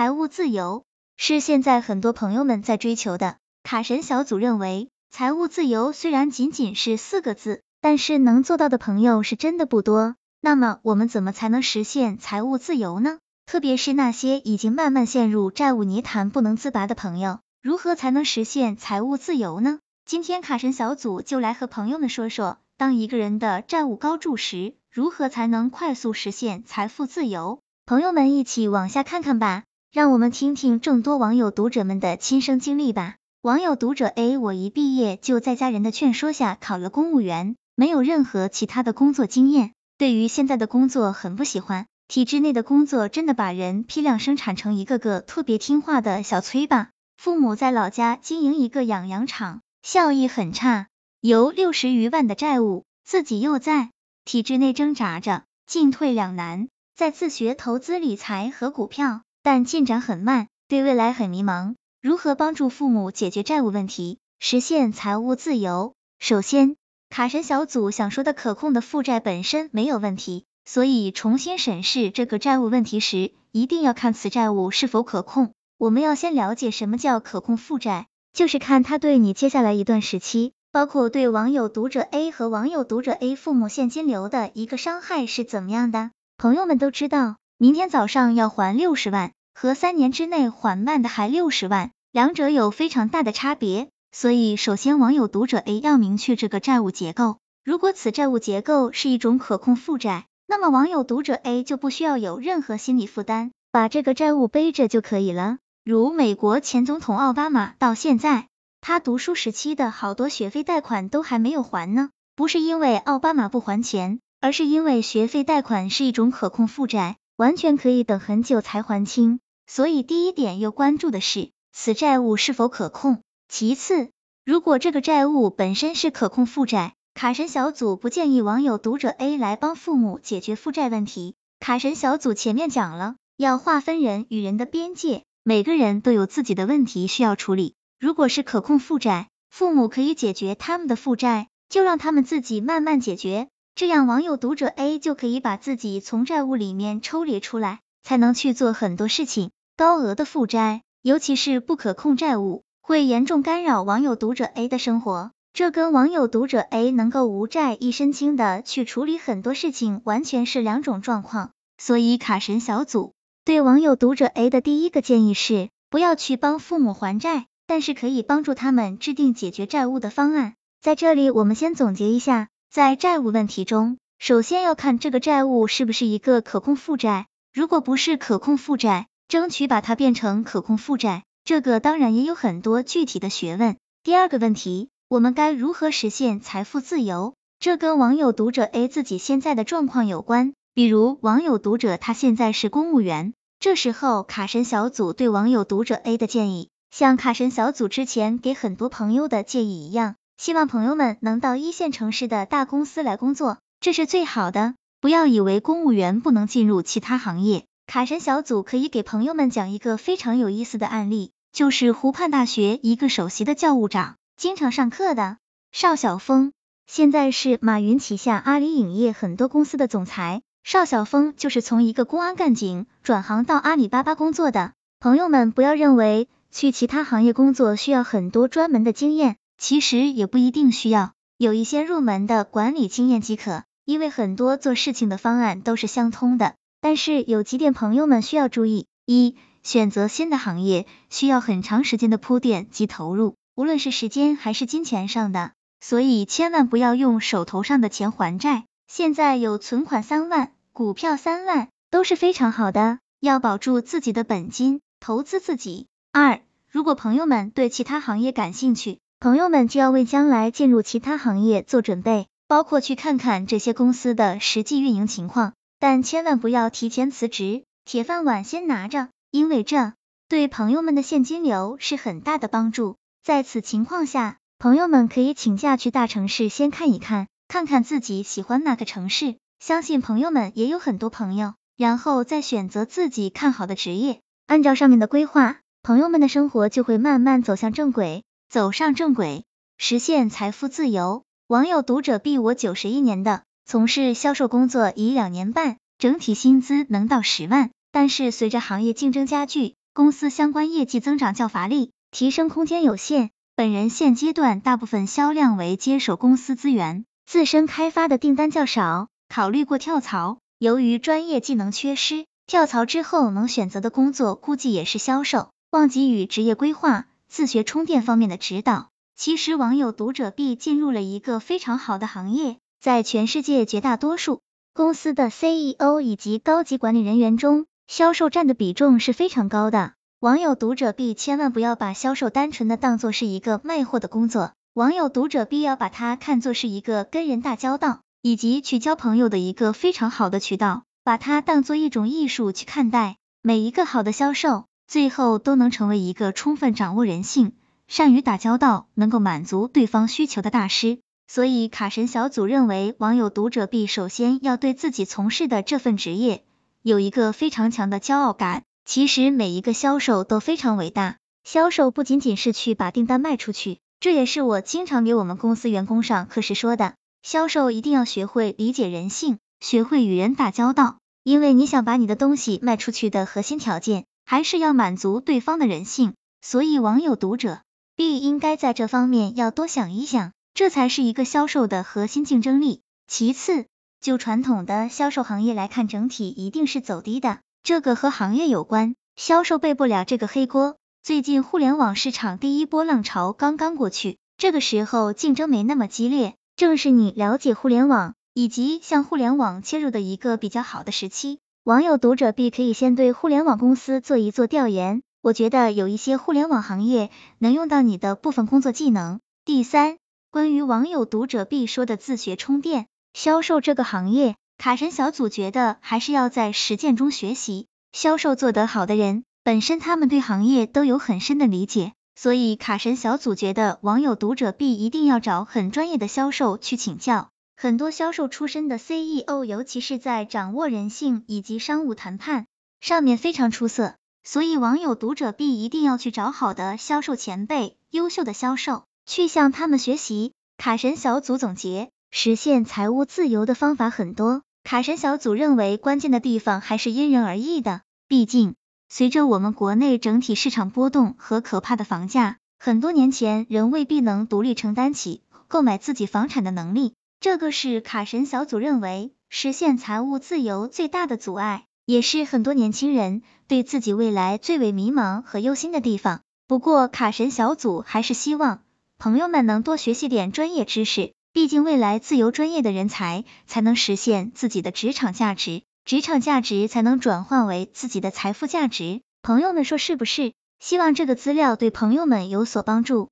财务自由是现在很多朋友们在追求的。卡神小组认为，财务自由虽然仅仅是四个字，但是能做到的朋友是真的不多。那么我们怎么才能实现财务自由呢？特别是那些已经慢慢陷入债务泥潭不能自拔的朋友，如何才能实现财务自由呢？今天卡神小组就来和朋友们说说，当一个人的债务高筑时，如何才能快速实现财富自由？朋友们一起往下看看吧，让我们听听众多网友读者们的亲身经历吧。网友读者 A，我一毕业就在家人的劝说下考了公务员，没有任何其他的工作经验。对于现在的工作很不喜欢，体制内的工作真的把人批量生产成一个个特别听话的小崔吧。父母在老家经营一个养羊场，效益很差，有六十余万的债务，自己又在体制内挣扎着，进退两难，在自学投资理财和股票，但进展很慢，对未来很迷茫。如何帮助父母解决债务问题，实现财务自由？首先。卡神小组想说的可控的负债本身没有问题，所以重新审视这个债务问题时，一定要看此债务是否可控。我们要先了解什么叫可控负债，就是看它对你接下来一段时期，包括对网友读者 A 和网友读者 A 父母现金流的一个伤害是怎么样的。朋友们都知道，明天早上要还六十万，和三年之内缓慢的还六十万，两者有非常大的差别。所以，首先网友读者 A 要明确这个债务结构。如果此债务结构是一种可控负债，那么网友读者 A 就不需要有任何心理负担，把这个债务背着就可以了。如美国前总统奥巴马到现在，他读书时期的好多学费贷款都还没有还呢，不是因为奥巴马不还钱，而是因为学费贷款是一种可控负债，完全可以等很久才还清。所以第一点要关注的是，此债务是否可控。其次，如果这个债务本身是可控负债，卡神小组不建议网友读者 A 来帮父母解决负债问题。卡神小组前面讲了，要划分人与人的边界，每个人都有自己的问题需要处理。如果是可控负债，父母可以解决他们的负债，就让他们自己慢慢解决，这样网友读者 A 就可以把自己从债务里面抽离出来，才能去做很多事情。高额的负债，尤其是不可控债务。会严重干扰网友读者 A 的生活，这跟网友读者 A 能够无债一身轻的去处理很多事情完全是两种状况。所以卡神小组对网友读者 A 的第一个建议是，不要去帮父母还债，但是可以帮助他们制定解决债务的方案。在这里，我们先总结一下，在债务问题中，首先要看这个债务是不是一个可控负债，如果不是可控负债，争取把它变成可控负债。这个当然也有很多具体的学问。第二个问题，我们该如何实现财富自由？这跟网友读者 A 自己现在的状况有关。比如网友读者他现在是公务员，这时候卡神小组对网友读者 A 的建议，像卡神小组之前给很多朋友的建议一样，希望朋友们能到一线城市的大公司来工作，这是最好的。不要以为公务员不能进入其他行业。卡神小组可以给朋友们讲一个非常有意思的案例。就是湖畔大学一个首席的教务长，经常上课的邵晓峰，现在是马云旗下阿里影业很多公司的总裁。邵晓峰就是从一个公安干警转行到阿里巴巴工作的。朋友们不要认为去其他行业工作需要很多专门的经验，其实也不一定需要，有一些入门的管理经验即可。因为很多做事情的方案都是相通的，但是有几点朋友们需要注意：一。选择新的行业需要很长时间的铺垫及投入，无论是时间还是金钱上的，所以千万不要用手头上的钱还债。现在有存款三万，股票三万都是非常好的，要保住自己的本金，投资自己。二，如果朋友们对其他行业感兴趣，朋友们就要为将来进入其他行业做准备，包括去看看这些公司的实际运营情况，但千万不要提前辞职，铁饭碗先拿着。因为这对朋友们的现金流是很大的帮助。在此情况下，朋友们可以请假去大城市先看一看，看看自己喜欢哪个城市。相信朋友们也有很多朋友，然后再选择自己看好的职业。按照上面的规划，朋友们的生活就会慢慢走向正轨，走上正轨，实现财富自由。网友读者 B 我九十一年的，从事销售工作已两年半，整体薪资能到十万。但是随着行业竞争加剧，公司相关业绩增长较乏力，提升空间有限。本人现阶段大部分销量为接手公司资源，自身开发的订单较少，考虑过跳槽。由于专业技能缺失，跳槽之后能选择的工作估计也是销售。忘给予职业规划、自学充电方面的指导。其实网友读者 B 进入了一个非常好的行业，在全世界绝大多数公司的 CEO 以及高级管理人员中，销售占的比重是非常高的。网友读者 B 千万不要把销售单纯的当做是一个卖货的工作，网友读者 B 要把它看作是一个跟人打交道以及去交朋友的一个非常好的渠道，把它当做一种艺术去看待。每一个好的销售，最后都能成为一个充分掌握人性、善于打交道、能够满足对方需求的大师。所以卡神小组认为，网友读者 B 首先要对自己从事的这份职业有一个非常强的骄傲感。其实每一个销售都非常伟大，销售不仅仅是去把订单卖出去，这也是我经常给我们公司员工上课时说的，销售一定要学会理解人性，学会与人打交道，因为你想把你的东西卖出去的核心条件，还是要满足对方的人性，所以网友读者 B 应该在这方面要多想一想，这才是一个销售的核心竞争力。其次，就传统的销售行业来看，整体一定是走低的。这个和行业有关，销售背不了这个黑锅。最近互联网市场第一波浪潮刚刚过去，这个时候竞争没那么激烈，正是你了解互联网以及向互联网切入的一个比较好的时期。网友读者 B 可以先对互联网公司做一做调研，我觉得有一些互联网行业能用到你的部分工作技能。第三，关于网友读者 B 说的自学充电销售这个行业。卡神小组觉得还是要在实践中学习，销售做得好的人，本身他们对行业都有很深的理解，所以卡神小组觉得网友读者 B 一定要找很专业的销售去请教。很多销售出身的 CEO，尤其是在掌握人性以及商务谈判上面非常出色，所以网友读者必一定要去找好的销售前辈、优秀的销售，去向他们学习。卡神小组总结，实现财务自由的方法很多。卡神小组认为，关键的地方还是因人而异的。毕竟，随着我们国内整体市场波动和可怕的房价，很多年前人未必能独立承担起购买自己房产的能力。这个是卡神小组认为实现财务自由最大的阻碍，也是很多年轻人对自己未来最为迷茫和忧心的地方。不过，卡神小组还是希望朋友们能多学习点专业知识。毕竟，未来自由专业的人才才能实现自己的职场价值，职场价值才能转换为自己的财富价值。朋友们说是不是？希望这个资料对朋友们有所帮助。